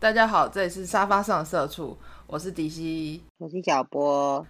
大家好，这里是沙发上的社畜，我是迪西，我是小波。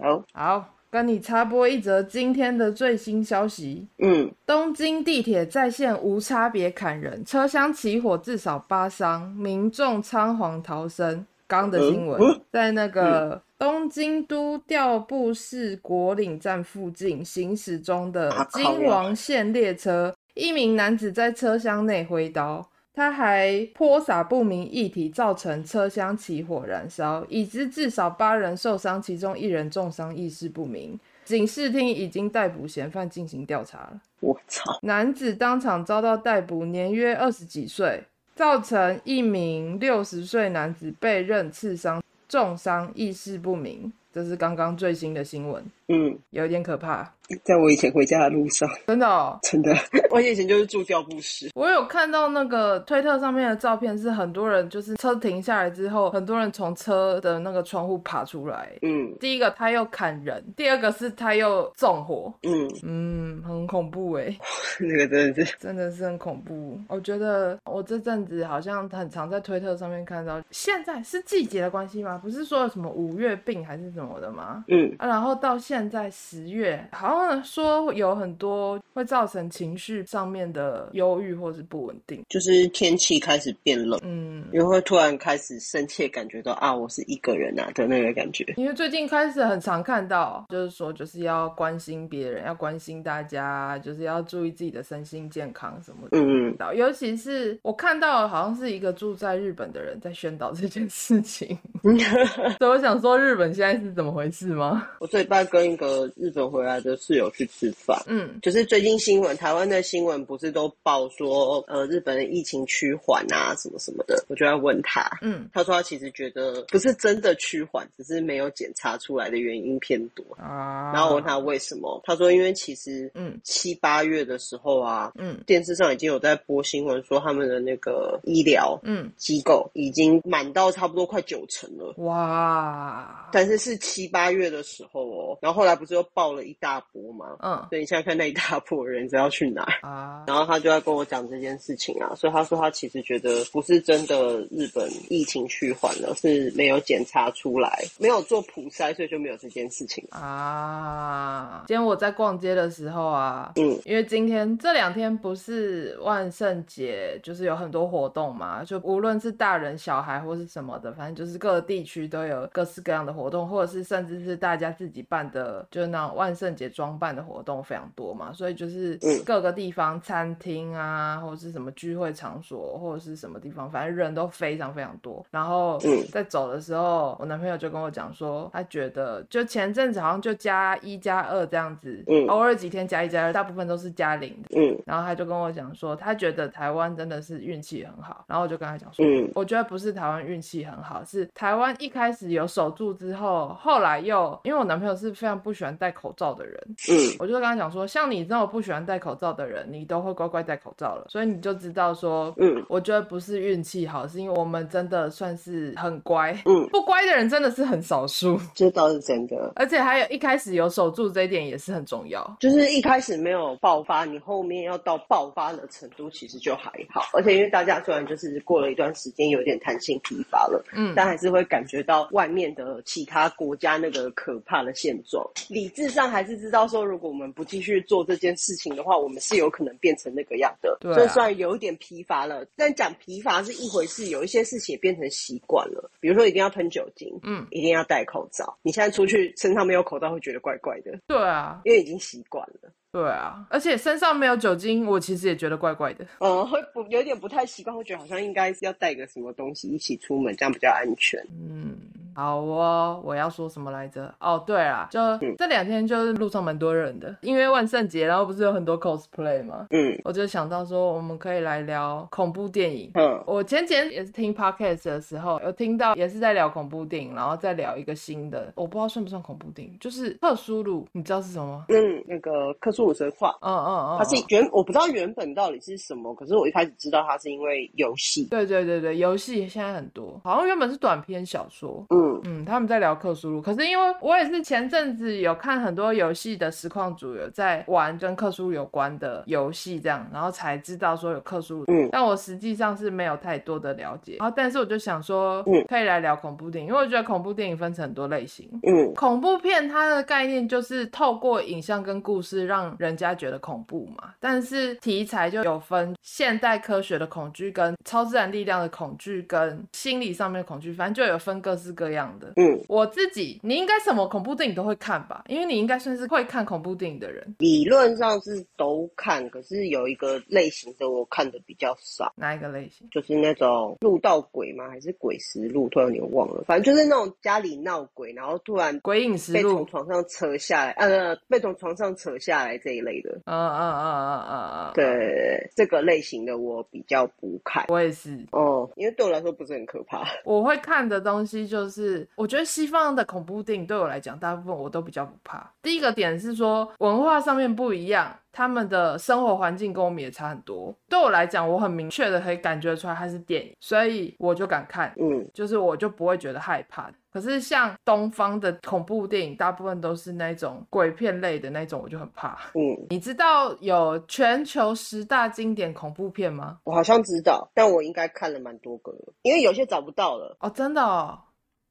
好，好，跟你插播一则今天的最新消息。嗯，东京地铁在线无差别砍人，车厢起火至少八伤，民众仓皇逃生。刚的新闻、嗯、在那个东京都调布市果岭站附近行驶中的京王线列车，一名男子在车厢内挥刀。他还泼洒不明液体，造成车厢起火燃烧，已知至少八人受伤，其中一人重伤，意识不明。警视厅已经逮捕嫌犯进行调查了。我操！男子当场遭到逮捕，年约二十几岁，造成一名六十岁男子被刃刺伤，重伤，意识不明。这是刚刚最新的新闻。嗯，有点可怕。在我以前回家的路上，真的哦，真的，我以前就是住调布室。我有看到那个推特上面的照片，是很多人就是车停下来之后，很多人从车的那个窗户爬出来。嗯，第一个他又砍人，第二个是他又纵火。嗯嗯，很恐怖哎，那个真的是真的是很恐怖。我觉得我这阵子好像很常在推特上面看到，现在是季节的关系吗？不是说有什么五月病还是什么的吗？嗯啊，然后到现在十月，好像说。有很多会造成情绪上面的忧郁或是不稳定，就是天气开始变冷，嗯，也会突然开始深切感觉到啊，我是一个人啊的那个感觉。因为最近开始很常看到，就是说就是要关心别人，要关心大家，就是要注意自己的身心健康什么的。嗯嗯，尤其是我看到好像是一个住在日本的人在宣导这件事情，所以我想说日本现在是怎么回事吗？我这礼拜跟一个日本回来的室友去吃饭。嗯，就是最近新闻，台湾的新闻不是都报说，呃，日本的疫情趋缓啊，什么什么的。我就在问他，嗯，他说他其实觉得不是真的趋缓，只是没有检查出来的原因偏多啊。然后我问他为什么，他说因为其实，嗯，七八月的时候啊，嗯，电视上已经有在播新闻说他们的那个医疗，嗯，机构已经满到差不多快九成了，哇！但是是七八月的时候哦，然后后来不是又爆了一大波吗？嗯。所以你现在看那一大波人是要去哪啊？然后他就要跟我讲这件事情啊，所以他说他其实觉得不是真的日本疫情趋缓了，是没有检查出来，没有做普筛，所以就没有这件事情啊。今天我在逛街的时候啊，嗯，因为今天这两天不是万圣节，就是有很多活动嘛，就无论是大人小孩或是什么的，反正就是各个地区都有各式各样的活动，或者是甚至是大家自己办的，就是那种万圣节装扮的活动。非常多嘛，所以就是各个地方餐厅啊，或者是什么聚会场所，或者是什么地方，反正人都非常非常多。然后在走的时候，我男朋友就跟我讲说，他觉得就前阵子好像就加一加二这样子，偶尔几天加一加二，大部分都是加零的。嗯，然后他就跟我讲说，他觉得台湾真的是运气很好。然后我就跟他讲说，我觉得不是台湾运气很好，是台湾一开始有守住之后，后来又因为我男朋友是非常不喜欢戴口罩的人，嗯，我就跟他。讲说，像你这种不喜欢戴口罩的人，你都会乖乖戴口罩了，所以你就知道说，嗯，我觉得不是运气好，是因为我们真的算是很乖，嗯，不乖的人真的是很少数，这倒是真的。而且还有一开始有守住这一点也是很重要，就是一开始没有爆发，你后面要到爆发的程度其实就还好。而且因为大家虽然就是过了一段时间有点弹性疲乏了，嗯，但还是会感觉到外面的其他国家那个可怕的现状。理智上还是知道说，如果我们不继续做这件事情的话，我们是有可能变成那个样的。对啊，所以虽然有一点疲乏了，但讲疲乏是一回事，有一些事情也变成习惯了。比如说一定要喷酒精，嗯，一定要戴口罩。你现在出去身上没有口罩会觉得怪怪的。对啊，因为已经习惯了。对啊，而且身上没有酒精，我其实也觉得怪怪的。嗯，会不有点不太习惯，会觉得好像应该是要带个什么东西一起出门，这样比较安全。嗯。好哦，我要说什么来着？哦，对啦，就、嗯、这两天就是路上蛮多人的，因为万圣节，然后不是有很多 cosplay 吗？嗯，我就想到说，我们可以来聊恐怖电影。嗯，我前几天也是听 podcast 的时候，有听到也是在聊恐怖电影，然后再聊一个新的，我不知道算不算恐怖电影，就是克苏鲁，你知道是什么吗？嗯，那个克苏鲁神话。嗯嗯嗯，它是原我不知道原本到底是什么，可是我一开始知道它是因为游戏。对对对对，游戏现在很多，好像原本是短篇小说。嗯。嗯嗯，他们在聊克苏鲁，可是因为我也是前阵子有看很多游戏的实况组有在玩跟克苏鲁有关的游戏，这样，然后才知道说有克苏鲁，嗯，但我实际上是没有太多的了解。然后，但是我就想说，嗯，可以来聊恐怖电影，因为我觉得恐怖电影分成很多类型，嗯，恐怖片它的概念就是透过影像跟故事让人家觉得恐怖嘛，但是题材就有分现代科学的恐惧跟超自然力量的恐惧跟心理上面的恐惧，反正就有分各式各样的。嗯，我自己，你应该什么恐怖电影都会看吧？因为你应该算是会看恐怖电影的人。理论上是都看，可是有一个类型的我看的比较少。哪一个类型？就是那种录到鬼吗？还是鬼实录？突然有点忘了。反正就是那种家里闹鬼，然后突然鬼影实录被从床上扯下来，呃，被从床上扯下来这一类的。嗯嗯嗯嗯嗯嗯。对，这个类型的我比较不看。我也是。哦，因为对我来说不是很可怕。我会看的东西就是，我觉得西方的恐怖电影对我来讲，大部分我都比较不怕。第一个点是说文化上面不一样，他们的生活环境跟我们也差很多。对我来讲，我很明确的可以感觉出来它是电影，所以我就敢看。嗯，就是我就不会觉得害怕。可是像东方的恐怖电影，大部分都是那种鬼片类的那种，我就很怕。嗯，你知道有全球十大经典恐怖片吗？我好像知道，但我应该看了蛮多个了，因为有些找不到了。哦，真的哦。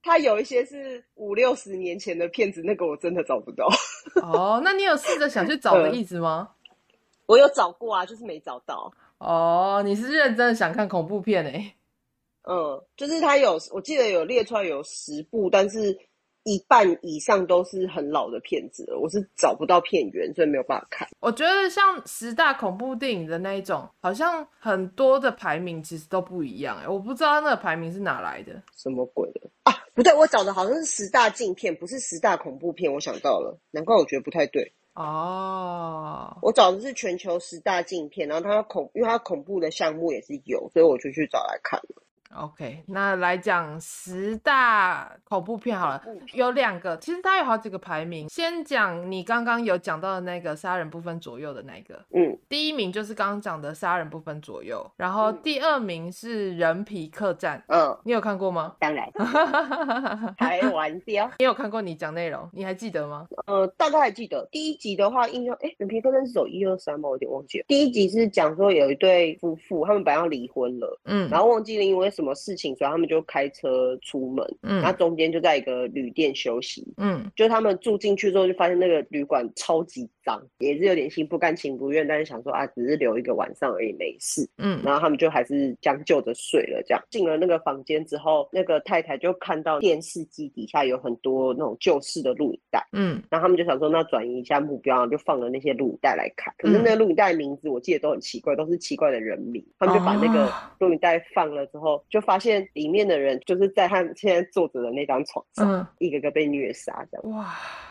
它有一些是五六十年前的片子，那个我真的找不到。哦，那你有试着想去找的意思吗？嗯，我有找过啊，就是没找到。哦，你是认真的想看恐怖片欸？嗯，就是他有，我记得有列出来有十部，但是一半以上都是很老的片子了，我是找不到片源，所以没有办法看。我觉得像十大恐怖电影的那一种，好像很多的排名其实都不一样，哎，我不知道那个排名是哪来的。什么鬼的啊？不对，我找的好像是十大禁片，不是十大恐怖片。我想到了，难怪我觉得不太对。哦，我找的是全球十大禁片，然后它恐，因为它恐怖的项目也是有，所以我就去找来看了。OK，那来讲十大恐怖片好了，有两个，其实它有好几个排名。先讲你刚刚有讲到的那个杀人不分左右的那个，嗯，第一名就是刚刚讲的杀人不分左右，然后第二名是人皮客栈，嗯，你有看过吗？当然，开玩笑，你有看过？你讲内容，你还记得吗？呃，大概还记得第一集的话，印象，哎，人皮客栈是走一二三吗？我有点忘记了。第一集是讲说有一对夫妇，他们本来要离婚了，嗯，然后忘记了因为什么。什么事情，所以他们就开车出门，嗯，然后中间就在一个旅店休息，嗯，就他们住进去之后，就发现那个旅馆超级脏，也是有点心不甘情不愿，但是想说啊，只是留一个晚上而已，没事，嗯，然后他们就还是将就着睡了。这样。进了那个房间之后，那个太太就看到电视机底下有很多那种旧式的录影带，嗯，然后他们就想说，那转移一下目标，就放了那些录影带来看。可是那个录影带名字我记得都很奇怪，都是奇怪的人名，他们就把那个录影带放了之后。就发现里面的人就是在他现在坐着的那张床上，嗯、一个个被虐杀，这样。哇，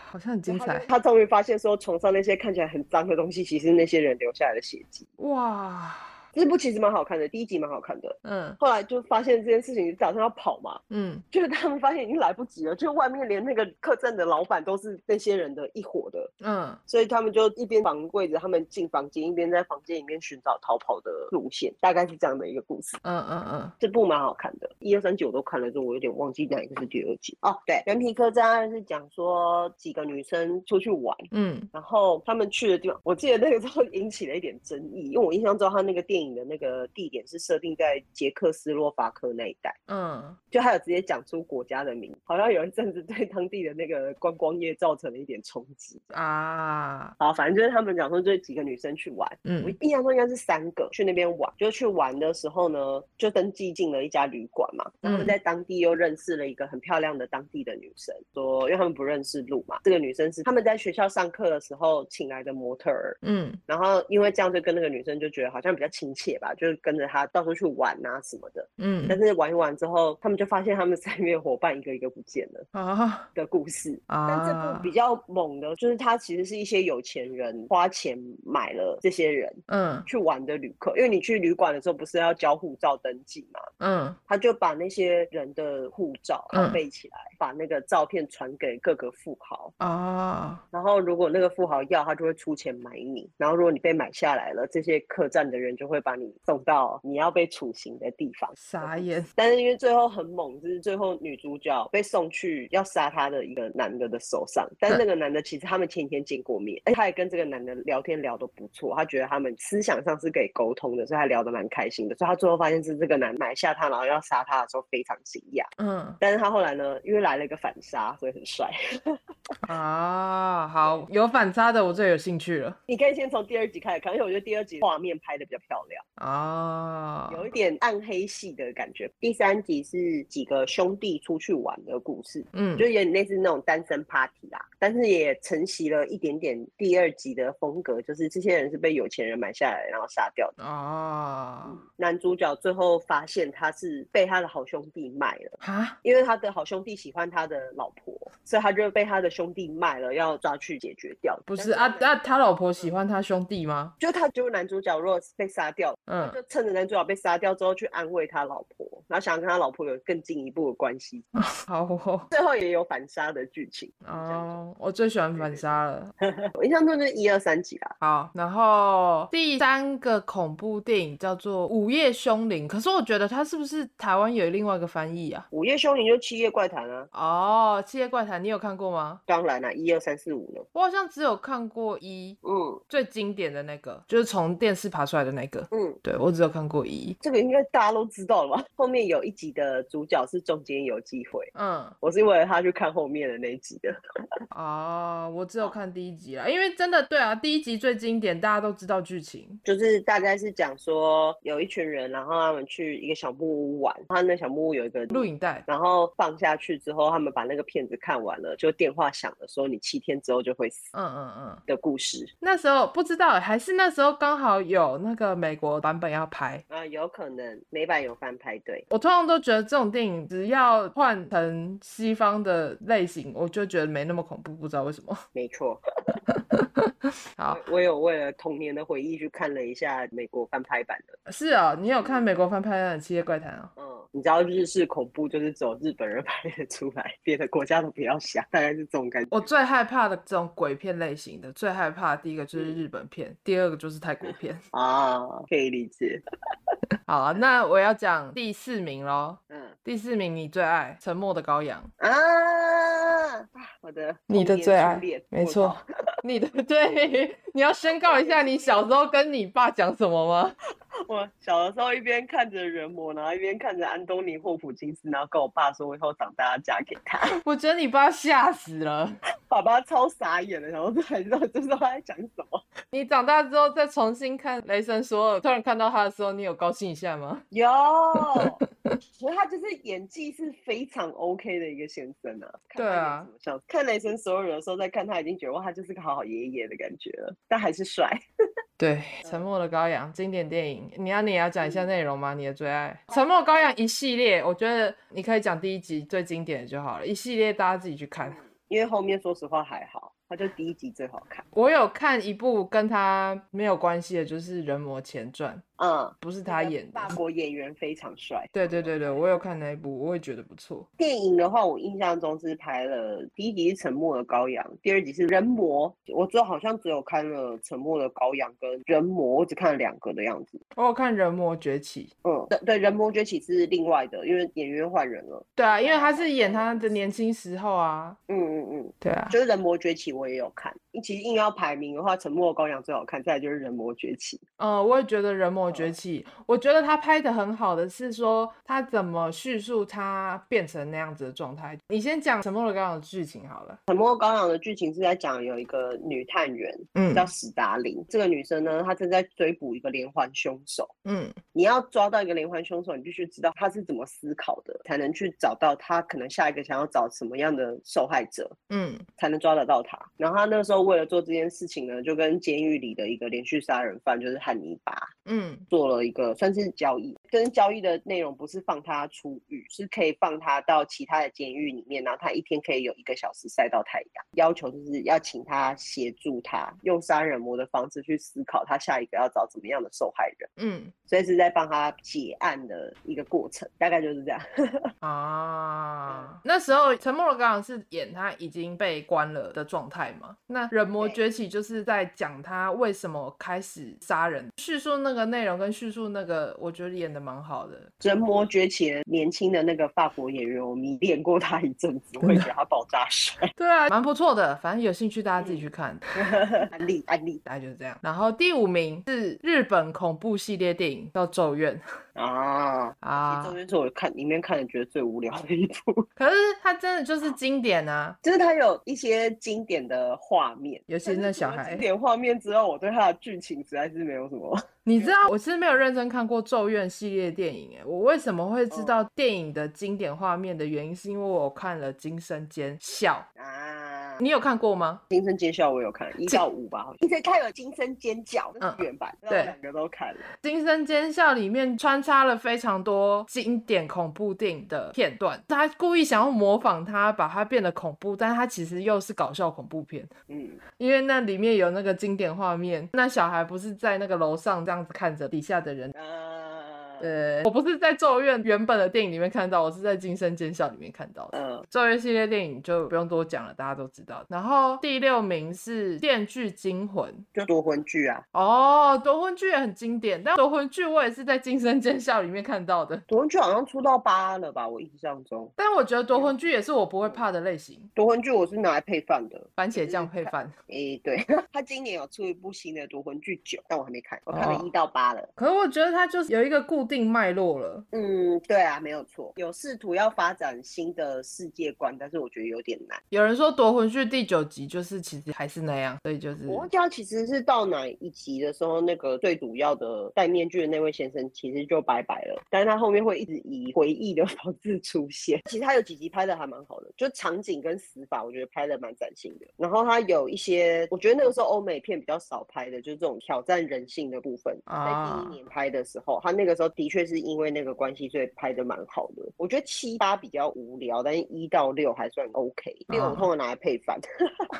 好像很精彩。他终于发现说，床上那些看起来很脏的东西，其实那些人留下来的血迹。哇。这部其实蛮好看的，第一集蛮好看的。嗯，后来就发现这件事情，早上要跑嘛。嗯，就是他们发现已经来不及了，就外面连那个客栈的老板都是那些人的一伙的。嗯，所以他们就一边绑柜子，他们进房间，一边在房间里面寻找逃跑的路线，大概是这样的一个故事。嗯嗯嗯，这部蛮好看的，一二三九都看了之后，我有点忘记哪一个是第二集。哦，对，人皮客栈是讲说几个女生出去玩，嗯，然后他们去的地方，我记得那个时候引起了一点争议，因为我印象中他那个电影。的那个地点是设定在捷克斯洛伐克那一带，嗯，就还有直接讲出国家的名字，好像有一阵子对当地的那个观光业造成了一点冲击。啊。好，反正就是他们讲说这几个女生去玩，嗯，我印象中应该是三个去那边玩，就去玩的时候呢，就登记进了一家旅馆嘛，然后在当地又认识了一个很漂亮的当地的女生，说因为他们不认识路嘛，这个女生是他们在学校上课的时候请来的模特儿，嗯，然后因为这样就跟那个女生就觉得好像比较亲。且吧，就是跟着他到处去玩啊什么的，嗯，但是玩一玩之后，他们就发现他们三月伙伴一个一个不见了啊的故事啊。但这部比较猛的，就是他其实是一些有钱人花钱买了这些人，嗯，去玩的旅客。因为你去旅馆的时候不是要交护照登记嘛，嗯，他就把那些人的护照拷贝起来，把那个照片传给各个富豪啊。然后如果那个富豪要，他就会出钱买你。然后如果你被买下来了，这些客栈的人就会。把你送到你要被处刑的地方。傻眼。但是因为最后很猛，就是最后女主角被送去要杀她的一个男的的手上，但是那个男的其实他们前天见过面，哎，他也跟这个男的聊天聊得不错，他觉得他们思想上是可以沟通的，所以他聊得蛮开心的。所以他最后发现是这个男买下他，然后要杀他的时候非常惊讶。嗯，但是他后来呢，因为来了一个反杀，所以很帅。啊，好，有反差的我最有兴趣了。你可以先从第二集开始看，因为我觉得第二集画面拍的比较漂亮啊，有一点暗黑系的感觉。第三集是几个兄弟出去玩的故事，嗯，就有点类似那种单身 party 啦，但是也承袭了一点点第二集的风格，就是这些人是被有钱人买下来然后杀掉的哦、嗯。男主角最后发现他是被他的好兄弟卖了啊，因为他的好兄弟喜欢他的老婆，所以他就被他的兄弟卖了，要抓去解决掉。不是啊，那、啊、他老婆喜欢他兄弟吗？就他就男主角，如果被杀掉，嗯，就趁着男主角被杀掉之后去安慰他老婆，然后想跟他老婆有更进一步的关系。好、哦，最后也有反杀的剧情哦。我最喜欢反杀了，我印象中就是一二三集啦。好，然后第三个恐怖电影叫做《午夜凶铃》，可是我觉得它是不是台湾有另外一个翻译啊？午夜凶铃就《七夜怪谈》啊。哦，《七夜怪谈》你有看过吗？当然啦，一二三四五呢。我好像只有看过一，嗯，最经典的那个就是从电视爬出来的那个，嗯，对，我只有看过一。这个应该大家都知道了吧？后面有一集的主角是中间有机会，嗯，我是为了他去看后面的那一集的。哦，我只有看第一集啦，因为真的对啊，第一集最经典，大家都知道剧情，就是大概是讲说有一群人，然后他们去一个小木屋玩，他那小木屋有一个录影带，然后放下去之后，他们把那个片子看完了，就电话响了，说你七天之后就会死，嗯嗯嗯的故事。那时候不知道，还是那时候刚好有那个美国版本要拍啊，有可能美版有翻拍。对，我通常都觉得这种电影只要换成西方的类型，我就觉得没那么恐怖，不知道为什么。没错，好，我有为了童年的回忆去看了一下美国翻拍版的。是啊，你有看美国翻拍版的《七夜怪谈》啊？嗯，你知道日式恐怖就是走日本人 拍的出来，别的国家都不要想，大概是这种感觉。我最害怕的这种鬼片类型的，最害怕的第一个就是日本片，嗯、第二个就是泰国片啊，可以理解。好啊，那我要讲第四名喽。嗯，第四名你最爱《沉默的羔羊》啊，我的你的最爱，没错，你的 对，你要宣告一下你小时候跟你爸讲什么吗？我小的时候一边看着人魔，然后一边看着安东尼霍普金斯，然后跟我爸说，我以后长大要嫁给他。我觉得你爸吓死了，爸爸超傻眼的，然后还知道这时候他在讲什么。你长大之后再重新看《雷神索尔》，突然看到他的时候，你有高兴一下吗？有，其实他就是演技是非常 OK 的一个先生啊。对啊，像看《雷神索尔》的时候再看他，已经觉得哇，他就是个好好爷爷的感觉了，但还是帅。对，《沉默的羔羊》经典电影，你要你也要讲一下内容吗？你的最爱《沉默羔羊》一系列，我觉得你可以讲第一集最经典的就好了，一系列大家自己去看，因为后面说实话还好。他就第一集最好看。我有看一部跟他没有关系的，就是《人魔前传》。嗯，不是他演的。法国演员非常帅。对对对对，我有看那一部，我也觉得不错。电影的话，我印象中是拍了第一集是《沉默的羔羊》，第二集是《人魔》。我最后好像只有看了《沉默的羔羊》跟《人魔》，我只看了两个的样子。我有看《人魔崛起》。嗯，对对，《人魔崛起》是另外的，因为演员换人了。对啊，因为他是演他的年轻时候啊。嗯嗯嗯，对啊，就是《人魔崛起》，我也有看。其实硬要排名的话，《沉默的羔羊》最好看，再来就是《人魔崛起》。嗯，我也觉得《人魔崛起》嗯，我觉得他拍的很好的是说他怎么叙述他变成那样子的状态。你先讲《沉默的羔羊》的剧情好了。《沉默的羔羊》的剧情是在讲有一个女探员，嗯，叫史达林。这个女生呢，她正在追捕一个连环凶手。嗯，你要抓到一个连环凶手，你必须知道他是怎么思考的，才能去找到他可能下一个想要找什么样的受害者。嗯，才能抓得到他。然后他那时候为了做这件事情呢，就跟监狱里的一个连续杀人犯，就是汉尼拔，嗯，做了一个算是交易。跟交易的内容不是放他出狱，是可以放他到其他的监狱里面，然后他一天可以有一个小时晒到太阳。要求就是要请他协助他用杀人魔的方式去思考他下一个要找怎么样的受害人。嗯，所以是在帮他解案的一个过程，大概就是这样。啊，那那时候陈默的羔羊是演他已经被关了的状态嘛？那人魔崛起就是在讲他为什么开始杀人，叙述那个内容跟叙述那个，我觉得演的蛮好的。人魔崛起年轻的那个法国演员，我迷恋过他一阵子，我会觉得他爆炸帅。对啊，蛮不错的，反正有兴趣大家自己去看。安利安利，大概就是这样。然后第五名是日本恐怖系列电影叫《咒怨》。啊啊！咒怨是我看里面看的觉得最无聊的一部，可是它真的就是经典啊！就是它有一些经典的画面，尤其是那小孩。经典画面之后，我对它的剧情实在是没有什么。你知道我是没有认真看过咒怨系列电影诶，我为什么会知道电影的经典画面的原因，是因为我看了《惊声尖笑》啊，你有看过吗？《惊声尖笑》我有看 一到五吧，好像。你可以看有《惊声尖叫》那是原版，对，两个都看了。《惊声尖笑》里面穿插了非常多经典恐怖电影的片段，他故意想要模仿它，把它变得恐怖，但是它其实又是搞笑恐怖片。嗯，因为那里面有那个经典画面，那小孩不是在那个楼上这样子看着底下的人。对，我不是在咒怨原本的电影里面看到，我是在惊声尖笑里面看到的。嗯，咒怨系列电影就不用多讲了，大家都知道。然后第六名是电锯惊魂，就夺魂剧啊。哦，夺魂剧也很经典，但夺魂剧我也是在惊声尖笑里面看到的。夺魂剧好像出到八了吧，我印象中。但我觉得夺魂剧也是我不会怕的类型。夺魂剧我是拿来配饭的，番茄酱配饭。诶，对，他今年有出一部新的夺魂剧九，但我还没看，我看了一到八了。可是我觉得他就是有一个固定。定脉络了，嗯，对啊，没有错，有试图要发展新的世界观，但是我觉得有点难。有人说夺魂锯第九集就是其实还是那样，所以就是我忘记他其实是到哪一集的时候，那个最主要的戴面具的那位先生其实就拜拜了，但是他后面会一直以回忆的 方式出现。其实他有几集拍的还蛮好的，就场景跟死法，我觉得拍的蛮崭新的。然后他有一些，我觉得那个时候欧美片比较少拍的，就是这种挑战人性的部分。在第一年拍的时候，他那个时候。的确是因为那个关系，所以拍的蛮好的。我觉得七八比较无聊，但是一到六还算 OK。六我通常拿来配饭，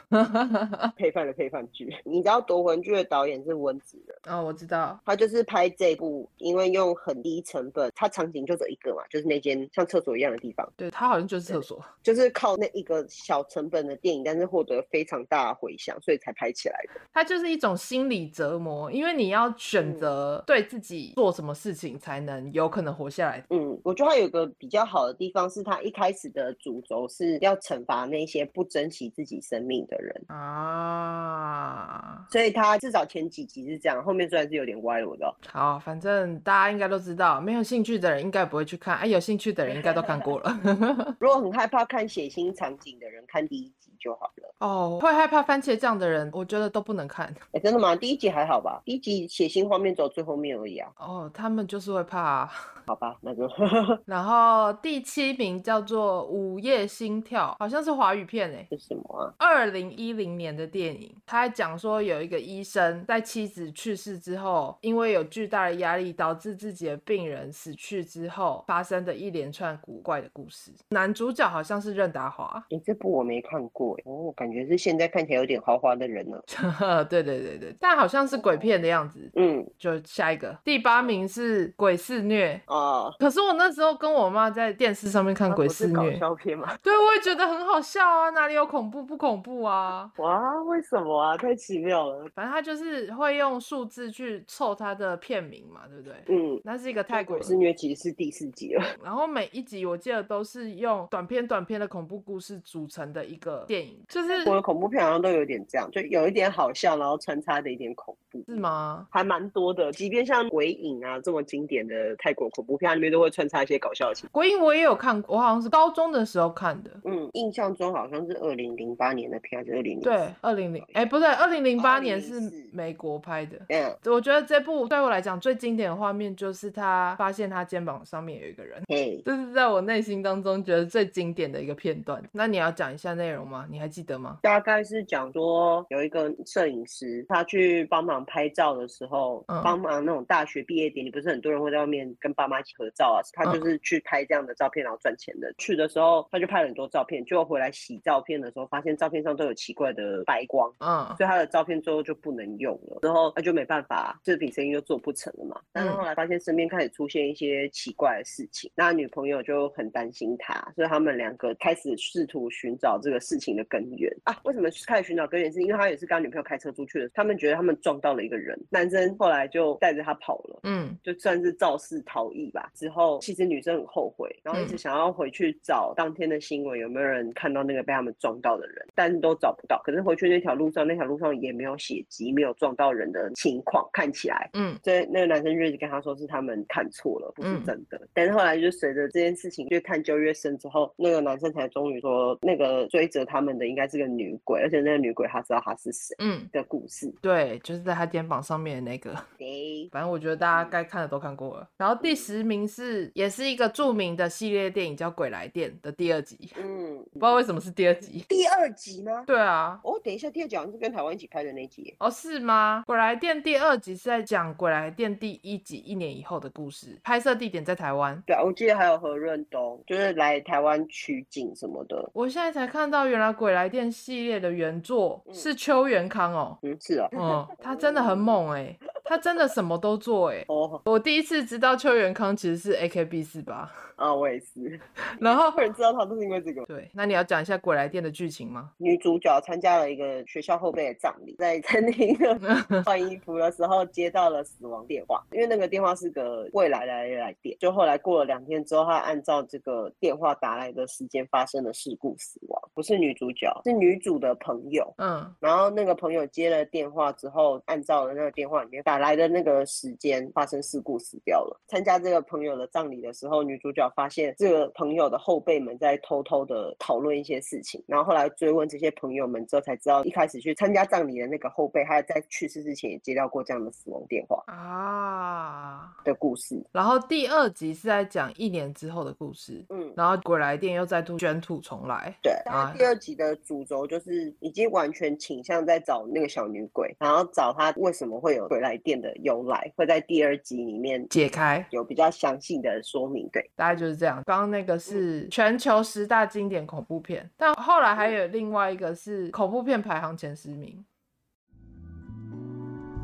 配饭的配饭剧。你知道夺魂剧的导演是温子仁啊？哦，我知道，他就是拍这部，因为用很低成本，他场景就这一个嘛，就是那间像厕所一样的地方。对，他好像就是厕所，就是靠那一个小成本的电影，但是获得非常大的回响，所以才拍起来的。它就是一种心理折磨，因为你要选择对自己做什么事情才。能有可能活下来。嗯，我觉得他有个比较好的地方，是他一开始的主轴是要惩罚那些不珍惜自己生命的人啊，所以他至少前几集是这样，后面虽然是有点歪了，我知道。好，反正大家应该都知道，没有兴趣的人应该不会去看，哎，有兴趣的人应该都看过了。如果很害怕看血腥场景的人，看第一集就好了。哦，会害怕番茄酱的人，我觉得都不能看。哎，真的吗？第一集还好吧？第一集血腥画面走最后面而已啊。哦，他们就是会。怕，好吧，那就。然后第七名叫做《午夜心跳》，好像是华语片诶，是什么啊？二零一零年的电影，他还讲说有一个医生在妻子去世之后，因为有巨大的压力，导致自己的病人死去之后发生的一连串古怪的故事。男主角好像是任达华，诶，这部我没看过诶，哦，感觉是现在看起来有点豪华的人呢。对对对对，但好像是鬼片的样子。嗯，就下一个，第八名是鬼。肆虐啊！可是我那时候跟我妈在电视上面看鬼肆虐搞笑片嘛，对，我也觉得很好笑啊，哪里有恐怖不恐怖啊？哇，为什么啊？太奇妙了。反正他就是会用数字去凑他的片名嘛，对不对？嗯，那是一个泰国鬼肆虐，其实是第四集了。然后每一集我记得都是用短片短片的恐怖故事组成的一个电影，就是我的恐怖片好像都有点这样，就有一点好笑，然后穿插着一点恐怖，是吗？还蛮多的，即便像鬼影啊这么经典的。呃，泰国恐怖片里面都会穿插一些搞笑的情节。鬼影我也有看过，我好像是高中的时候看的。嗯，印象中好像是二零零八年的片，还是二零零？对，二零零，哎，不对，二零零八年是美国拍的。嗯，我觉得这部对我来讲最经典的画面就是他发现他肩膀上面有一个人，嘿，这是在我内心当中觉得最经典的一个片段。那你要讲一下内容吗？你还记得？吗？大概是讲说有一个摄影师，他去帮忙拍照的时候，嗯、帮忙那种大学毕业典礼，不是很多人会在外面跟爸妈一起合照啊？他就是去拍这样的照片，然后赚钱的。嗯、去的时候他就拍了很多照片，结果回来洗照片的时候，发现照片上都有奇怪的白光，嗯，所以他的照片最后就不能用了。之后他就没办法，这笔生意就做不成了嘛。但是后来发现身边开始出现一些奇怪的事情，那女朋友就很担心他，所以他们两个开始试图寻找这个事情的根源啊。为什么开始寻找根源？是因为他也是跟他女朋友开车出去的，他们觉得他们撞到了一个人，男生后来就带着他跑了，嗯，就算是肇事逃逸吧。之后其实女生很后悔，然后一直想要回去找当天的新闻有没有人看到那个被他们撞到的人，但是都找不到。可是回去那条路上，那条路上也没有血迹，没有撞到人的情况，看起来，嗯，所以那个男生就一直跟他说是他们看错了，不是真的。嗯、但是后来就随着这件事情越探究越深之后，那个男生才终于说，那个追责他们的应该是个女鬼，而且那个女鬼他知道他是谁，嗯，的故事、嗯。对，就是在他肩膀上面的那个。对，反正我觉得大家该看的都看过了。然后第十名是也是一个著名的系列电影，叫《鬼来电》的第二集。嗯，不知道为什么是第二集。第二集吗？对啊。哦，等一下，第二集好像是跟台湾一起拍的那集。哦，是吗？《鬼来电》第二集是在讲《鬼来电》第一集一年以后的故事，拍摄地点在台湾。对啊，我记得还有何润东，就是来台湾取景什么的。我现在才看到，原来《鬼来电》系列的原作是邱元康哦。嗯，是啊。嗯，他真真的很猛哎、他真的什么都做哎、欸！Oh. 我第一次知道邱元康其实是 AKB 四八啊，oh, 我也是。然后 会知道他都是因为这个。对，那你要讲一下《鬼来电》的剧情吗？女主角参加了一个学校后辈的葬礼，在餐厅 换衣服的时候接到了死亡电话，因为那个电话是个未来来的来电。就后来过了两天之后，他按照这个电话打来的时间发生了事故死亡，不是女主角，是女主的朋友。嗯，然后那个朋友接了电话之后，按照了那个电话里面打来的那个时间发生事故死掉了。参加这个朋友的葬礼的时候，女主角发现这个朋友的后辈们在偷偷的讨论一些事情，然后后来追问这些朋友们之后才知道，一开始去参加葬礼的那个后辈，他在去世之前也接到过这样的死亡电话啊的故事。然后第二集是在讲一年之后的故事，嗯，然后鬼来电又再度卷土重来，对。然后第二集的主轴就是已经完全倾向在找那个小女鬼，然后找她为什么会有。鬼来电的由来会在第二集里面解开，有比较详细的说明。对，大概就是这样。刚刚那个是全球十大经典恐怖片，但后来还有另外一个是恐怖片排行前十名。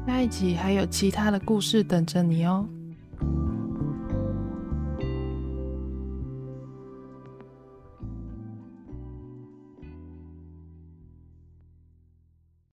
那一集还有其他的故事等着你哦。